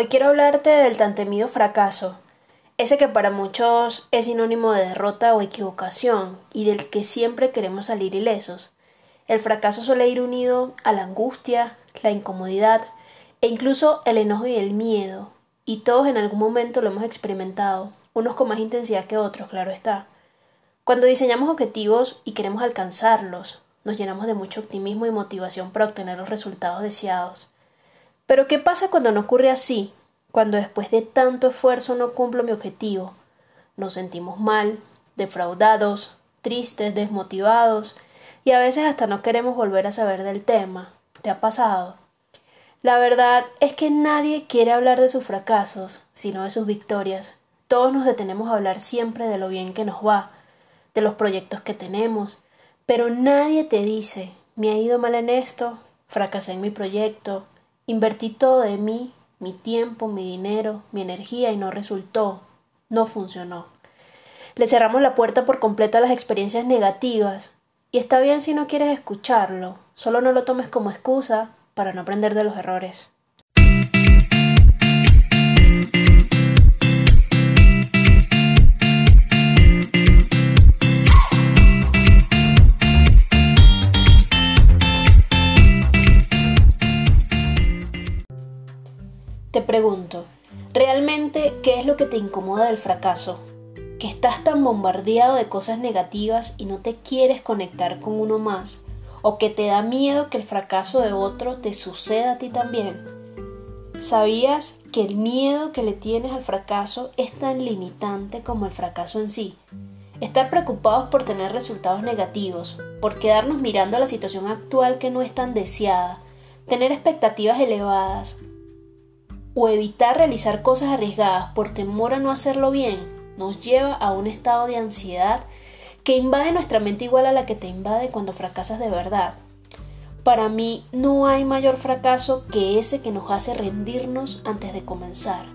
Hoy quiero hablarte del tan temido fracaso, ese que para muchos es sinónimo de derrota o equivocación y del que siempre queremos salir ilesos. El fracaso suele ir unido a la angustia, la incomodidad e incluso el enojo y el miedo, y todos en algún momento lo hemos experimentado, unos con más intensidad que otros, claro está. Cuando diseñamos objetivos y queremos alcanzarlos, nos llenamos de mucho optimismo y motivación para obtener los resultados deseados. Pero ¿qué pasa cuando no ocurre así? Cuando después de tanto esfuerzo no cumplo mi objetivo. Nos sentimos mal, defraudados, tristes, desmotivados y a veces hasta no queremos volver a saber del tema. ¿Te ha pasado? La verdad es que nadie quiere hablar de sus fracasos, sino de sus victorias. Todos nos detenemos a hablar siempre de lo bien que nos va, de los proyectos que tenemos, pero nadie te dice me ha ido mal en esto, fracasé en mi proyecto, Invertí todo de mí, mi tiempo, mi dinero, mi energía y no resultó, no funcionó. Le cerramos la puerta por completo a las experiencias negativas y está bien si no quieres escucharlo, solo no lo tomes como excusa para no aprender de los errores. Pregunto, ¿realmente qué es lo que te incomoda del fracaso? ¿Que estás tan bombardeado de cosas negativas y no te quieres conectar con uno más? ¿O que te da miedo que el fracaso de otro te suceda a ti también? ¿Sabías que el miedo que le tienes al fracaso es tan limitante como el fracaso en sí? Estar preocupados por tener resultados negativos, por quedarnos mirando a la situación actual que no es tan deseada, tener expectativas elevadas, o evitar realizar cosas arriesgadas por temor a no hacerlo bien nos lleva a un estado de ansiedad que invade nuestra mente igual a la que te invade cuando fracasas de verdad. Para mí no hay mayor fracaso que ese que nos hace rendirnos antes de comenzar.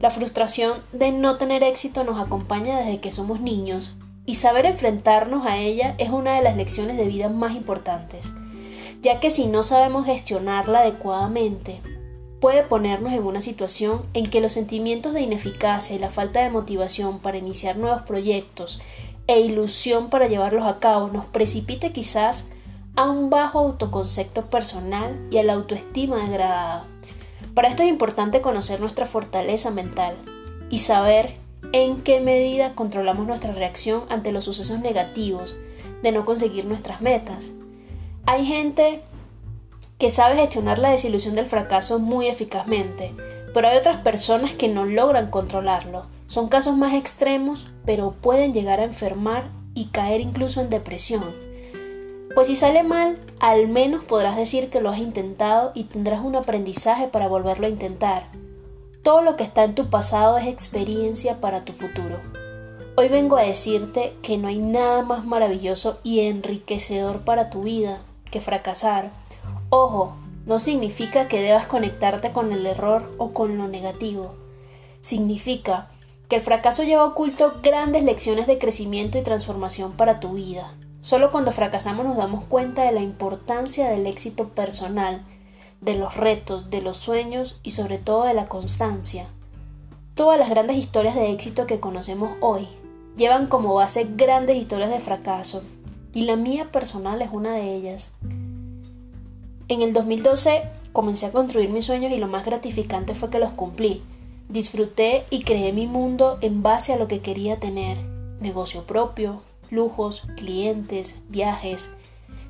La frustración de no tener éxito nos acompaña desde que somos niños y saber enfrentarnos a ella es una de las lecciones de vida más importantes, ya que si no sabemos gestionarla adecuadamente, puede ponernos en una situación en que los sentimientos de ineficacia y la falta de motivación para iniciar nuevos proyectos e ilusión para llevarlos a cabo nos precipite quizás a un bajo autoconcepto personal y a la autoestima degradada. Para esto es importante conocer nuestra fortaleza mental y saber en qué medida controlamos nuestra reacción ante los sucesos negativos de no conseguir nuestras metas. Hay gente que sabe gestionar la desilusión del fracaso muy eficazmente, pero hay otras personas que no logran controlarlo. Son casos más extremos, pero pueden llegar a enfermar y caer incluso en depresión. Pues si sale mal, al menos podrás decir que lo has intentado y tendrás un aprendizaje para volverlo a intentar. Todo lo que está en tu pasado es experiencia para tu futuro. Hoy vengo a decirte que no hay nada más maravilloso y enriquecedor para tu vida que fracasar Ojo, no significa que debas conectarte con el error o con lo negativo. Significa que el fracaso lleva oculto grandes lecciones de crecimiento y transformación para tu vida. Solo cuando fracasamos nos damos cuenta de la importancia del éxito personal, de los retos, de los sueños y sobre todo de la constancia. Todas las grandes historias de éxito que conocemos hoy llevan como base grandes historias de fracaso, y la mía personal es una de ellas. En el 2012 comencé a construir mis sueños y lo más gratificante fue que los cumplí. Disfruté y creé mi mundo en base a lo que quería tener. Negocio propio, lujos, clientes, viajes,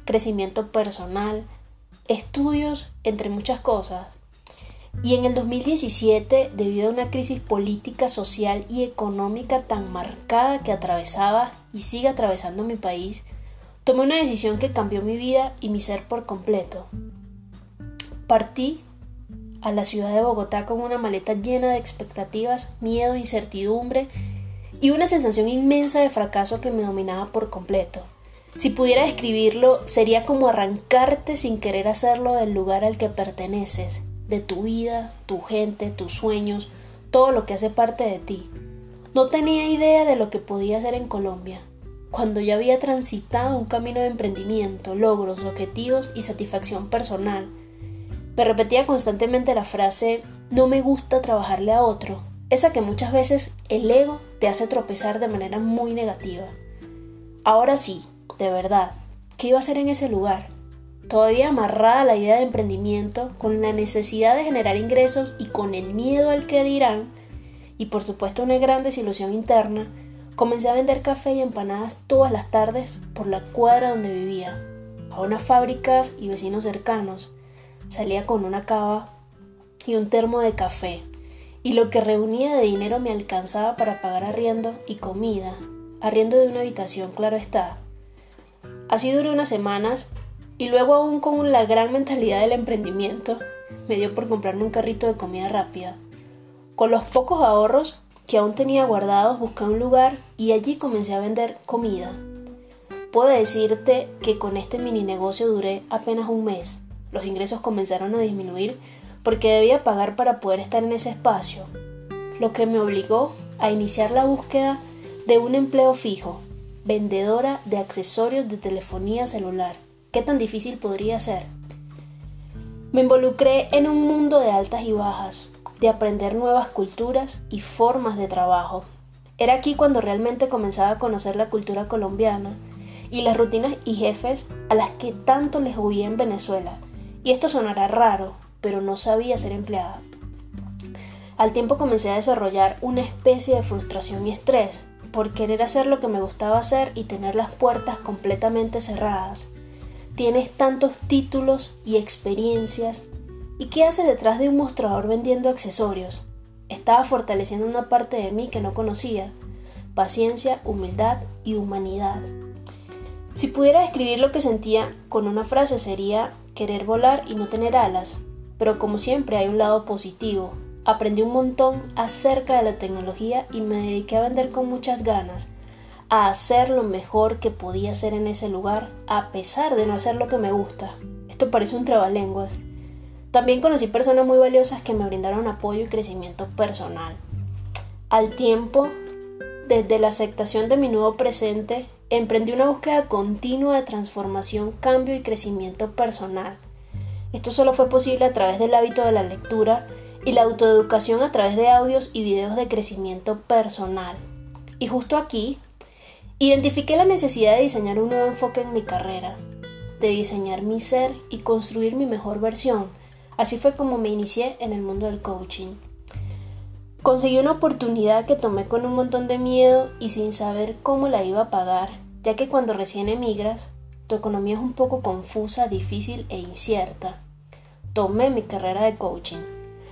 crecimiento personal, estudios, entre muchas cosas. Y en el 2017, debido a una crisis política, social y económica tan marcada que atravesaba y sigue atravesando mi país, tomé una decisión que cambió mi vida y mi ser por completo. Partí a la ciudad de Bogotá con una maleta llena de expectativas, miedo, incertidumbre y una sensación inmensa de fracaso que me dominaba por completo. Si pudiera describirlo, sería como arrancarte sin querer hacerlo del lugar al que perteneces, de tu vida, tu gente, tus sueños, todo lo que hace parte de ti. No tenía idea de lo que podía hacer en Colombia, cuando ya había transitado un camino de emprendimiento, logros, objetivos y satisfacción personal Me repetía constantemente la frase no me gusta trabajarle a otro, esa que muchas veces el ego te hace tropezar de manera muy negativa. Ahora sí, de verdad, ¿qué iba a hacer en ese lugar? Todavía amarrada a la idea de emprendimiento, con la necesidad de generar ingresos y con el miedo al que dirán, y por supuesto una gran desilusión interna, comencé a vender café y empanadas todas las tardes por la cuadra donde vivía, a unas fábricas y vecinos cercanos. Salía con una cava y un termo de café, y lo que reunía de dinero me alcanzaba para pagar arriendo y comida, arriendo de una habitación, claro está. Así duró unas semanas y luego aún con la gran mentalidad del emprendimiento, me dio por comprarme un carrito de comida rápida. Con los pocos ahorros que aún tenía guardados, busqué un lugar y allí comencé a vender comida. Puedo decirte que con este mini negocio duré apenas un mes. Los ingresos comenzaron a disminuir porque debía pagar para poder estar en ese espacio, lo que me obligó a iniciar la búsqueda de un empleo fijo, vendedora de accesorios de telefonía celular. ¿Qué tan difícil podría ser? Me involucré en un mundo de altas y bajas, de aprender nuevas culturas y formas de trabajo. Era aquí cuando realmente comenzaba a conocer la cultura colombiana y las rutinas y jefes a las que tanto les huía en Venezuela. Y esto sonará raro, pero no sabía ser empleada. Al tiempo comencé a desarrollar una especie de frustración y estrés por querer hacer lo que me gustaba hacer y tener las puertas completamente cerradas. Tienes tantos títulos y experiencias. ¿Y qué haces detrás de un mostrador vendiendo accesorios? Estaba fortaleciendo una parte de mí que no conocía. Paciencia, humildad y humanidad. Si pudiera describir lo que sentía con una frase sería querer volar y no tener alas, pero como siempre hay un lado positivo. Aprendí un montón acerca de la tecnología y me dediqué a vender con muchas ganas, a hacer lo mejor que podía hacer en ese lugar, a pesar de no hacer lo que me gusta. Esto parece un trabalenguas. También conocí personas muy valiosas que me brindaron apoyo y crecimiento personal. Al tiempo, desde la aceptación de mi nuevo presente, emprendí una búsqueda continua de transformación, cambio y crecimiento personal. Esto solo fue posible a través del hábito de la lectura y la autoeducación a través de audios y videos de crecimiento personal. Y justo aquí, identifiqué la necesidad de diseñar un nuevo enfoque en mi carrera, de diseñar mi ser y construir mi mejor versión. Así fue como me inicié en el mundo del coaching. Conseguí una oportunidad que tomé con un montón de miedo y sin saber cómo la iba a pagar, ya que cuando recién emigras, tu economía es un poco confusa, difícil e incierta tomé mi carrera de coaching.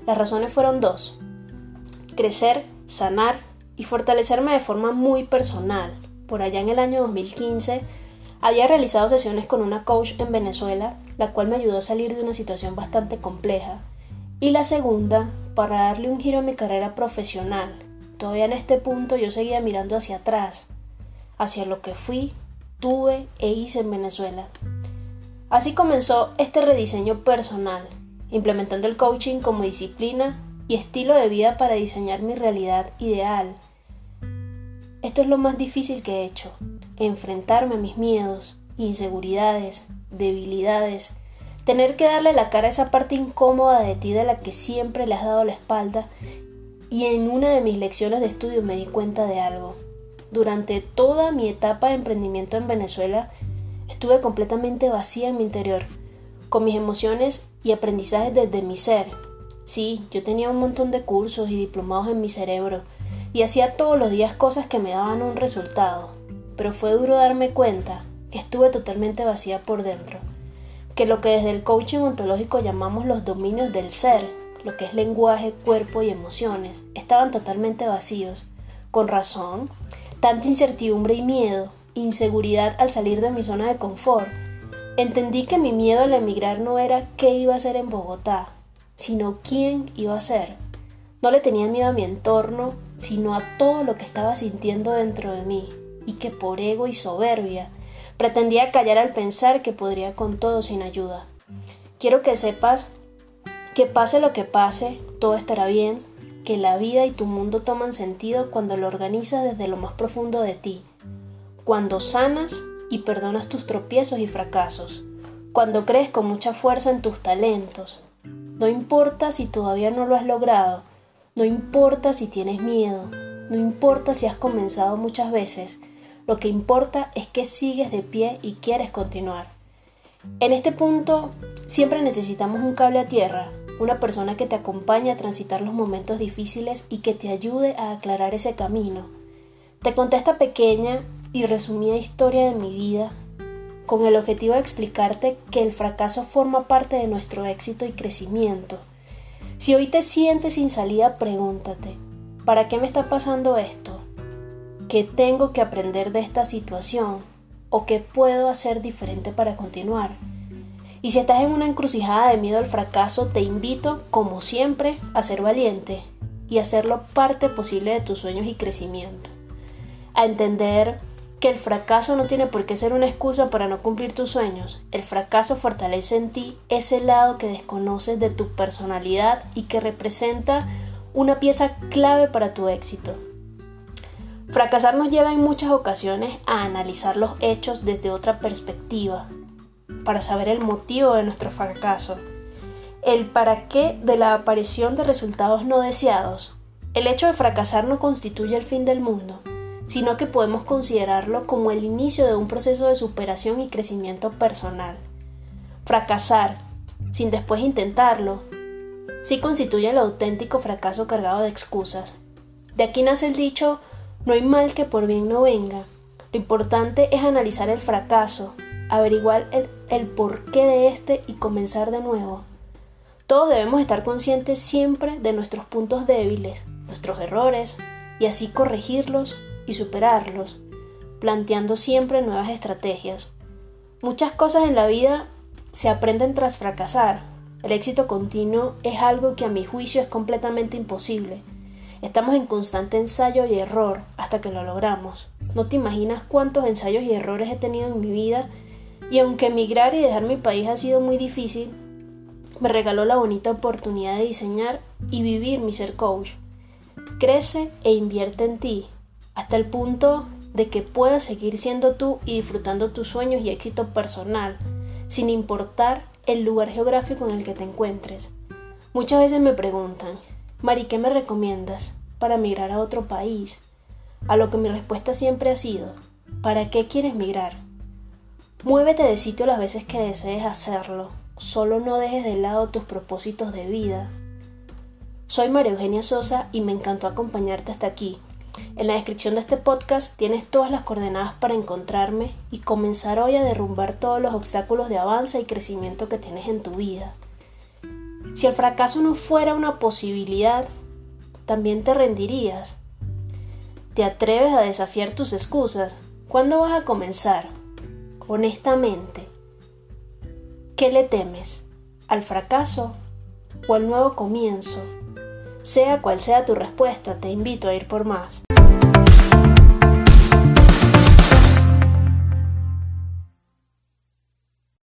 Las razones fueron dos. Crecer, sanar y fortalecerme de forma muy personal. Por allá en el año 2015 había realizado sesiones con una coach en Venezuela, la cual me ayudó a salir de una situación bastante compleja. Y la segunda, para darle un giro a mi carrera profesional. Todavía en este punto yo seguía mirando hacia atrás, hacia lo que fui, tuve e hice en Venezuela. Así comenzó este rediseño personal, implementando el coaching como disciplina y estilo de vida para diseñar mi realidad ideal. Esto es lo más difícil que he hecho, enfrentarme a mis miedos, inseguridades, debilidades, tener que darle la cara a esa parte incómoda de ti de la que siempre le has dado la espalda y en una de mis lecciones de estudio me di cuenta de algo. Durante toda mi etapa de emprendimiento en Venezuela, Estuve completamente vacía en mi interior, con mis emociones y aprendizajes desde mi ser. Sí, yo tenía un montón de cursos y diplomados en mi cerebro, y hacía todos los días cosas que me daban un resultado, pero fue duro darme cuenta que estuve totalmente vacía por dentro, que lo que desde el coaching ontológico llamamos los dominios del ser, lo que es lenguaje, cuerpo y emociones, estaban totalmente vacíos. Con razón, tanta incertidumbre y miedo, inseguridad al salir de mi zona de confort. Entendí que mi miedo al emigrar no era qué iba a hacer en Bogotá, sino quién iba a ser. No le tenía miedo a mi entorno, sino a todo lo que estaba sintiendo dentro de mí, y que por ego y soberbia pretendía callar al pensar que podría con todo sin ayuda. Quiero que sepas que pase lo que pase, todo estará bien, que la vida y tu mundo toman sentido cuando lo organizas desde lo más profundo de ti, cuando sanas y perdonas tus tropiezos y fracasos, cuando crees con mucha fuerza en tus talentos, No importa si todavía no lo has logrado, no importa si tienes miedo, no importa si has comenzado muchas veces, lo que importa es que sigues de pie y quieres continuar. En este punto siempre necesitamos un cable a tierra, una persona que te acompañe a transitar los momentos difíciles y que te ayude a aclarar ese camino. Te conté esta pequeña y resumida historia de mi vida con el objetivo de explicarte que el fracaso forma parte de nuestro éxito y crecimiento si hoy te sientes sin salida, pregúntate, ¿para qué me está pasando esto? ¿Qué tengo que aprender de esta situación? ¿O qué puedo hacer diferente para continuar? Y si estás en una encrucijada de miedo al fracaso, te invito, como siempre, a ser valiente y hacerlo parte posible de tus sueños y crecimiento. A entender que el fracaso no tiene por qué ser una excusa para no cumplir tus sueños. El fracaso fortalece en ti ese lado que desconoces de tu personalidad y que representa una pieza clave para tu éxito. Fracasar nos lleva en muchas ocasiones a analizar los hechos desde otra perspectiva, para saber el motivo de nuestro fracaso, el para qué de la aparición de resultados no deseados. El hecho de fracasar no constituye el fin del mundo, sino que podemos considerarlo como el inicio de un proceso de superación y crecimiento personal. Fracasar, sin después intentarlo, sí constituye el auténtico fracaso cargado de excusas. De aquí nace el dicho, no hay mal que por bien no venga. Lo importante es analizar el fracaso, averiguar el, el porqué de este y comenzar de nuevo. Todos debemos estar conscientes siempre de nuestros puntos débiles, nuestros errores, y así corregirlos y superarlos, planteando siempre nuevas estrategias. Muchas cosas en la vida se aprenden tras fracasar. El éxito continuo es algo que a mi juicio es completamente imposible. Estamos en constante ensayo y error hasta que lo logramos. No te imaginas cuántos ensayos y errores he tenido en mi vida y aunque emigrar y dejar mi país ha sido muy difícil, me regaló la bonita oportunidad de diseñar y vivir mi ser coach. Crece e invierte en ti, hasta el punto de que puedas seguir siendo tú y disfrutando tus sueños y éxito personal, sin importar el lugar geográfico en el que te encuentres. Muchas veces me preguntan, Mari, ¿qué me recomiendas para migrar a otro país? A lo que mi respuesta siempre ha sido, ¿para qué quieres migrar? Muévete de sitio las veces que desees hacerlo, solo no dejes de lado tus propósitos de vida. Soy María Eugenia Sosa y me encantó acompañarte hasta aquí. En la descripción de este podcast tienes todas las coordenadas para encontrarme y comenzar hoy a derrumbar todos los obstáculos de avance y crecimiento que tienes en tu vida. Si el fracaso no fuera una posibilidad, también te rendirías. ¿Te atreves a desafiar tus excusas? ¿Cuándo vas a comenzar? Honestamente, ¿qué le temes? ¿Al fracaso o al nuevo comienzo? Sea cual sea tu respuesta, te invito a ir por más.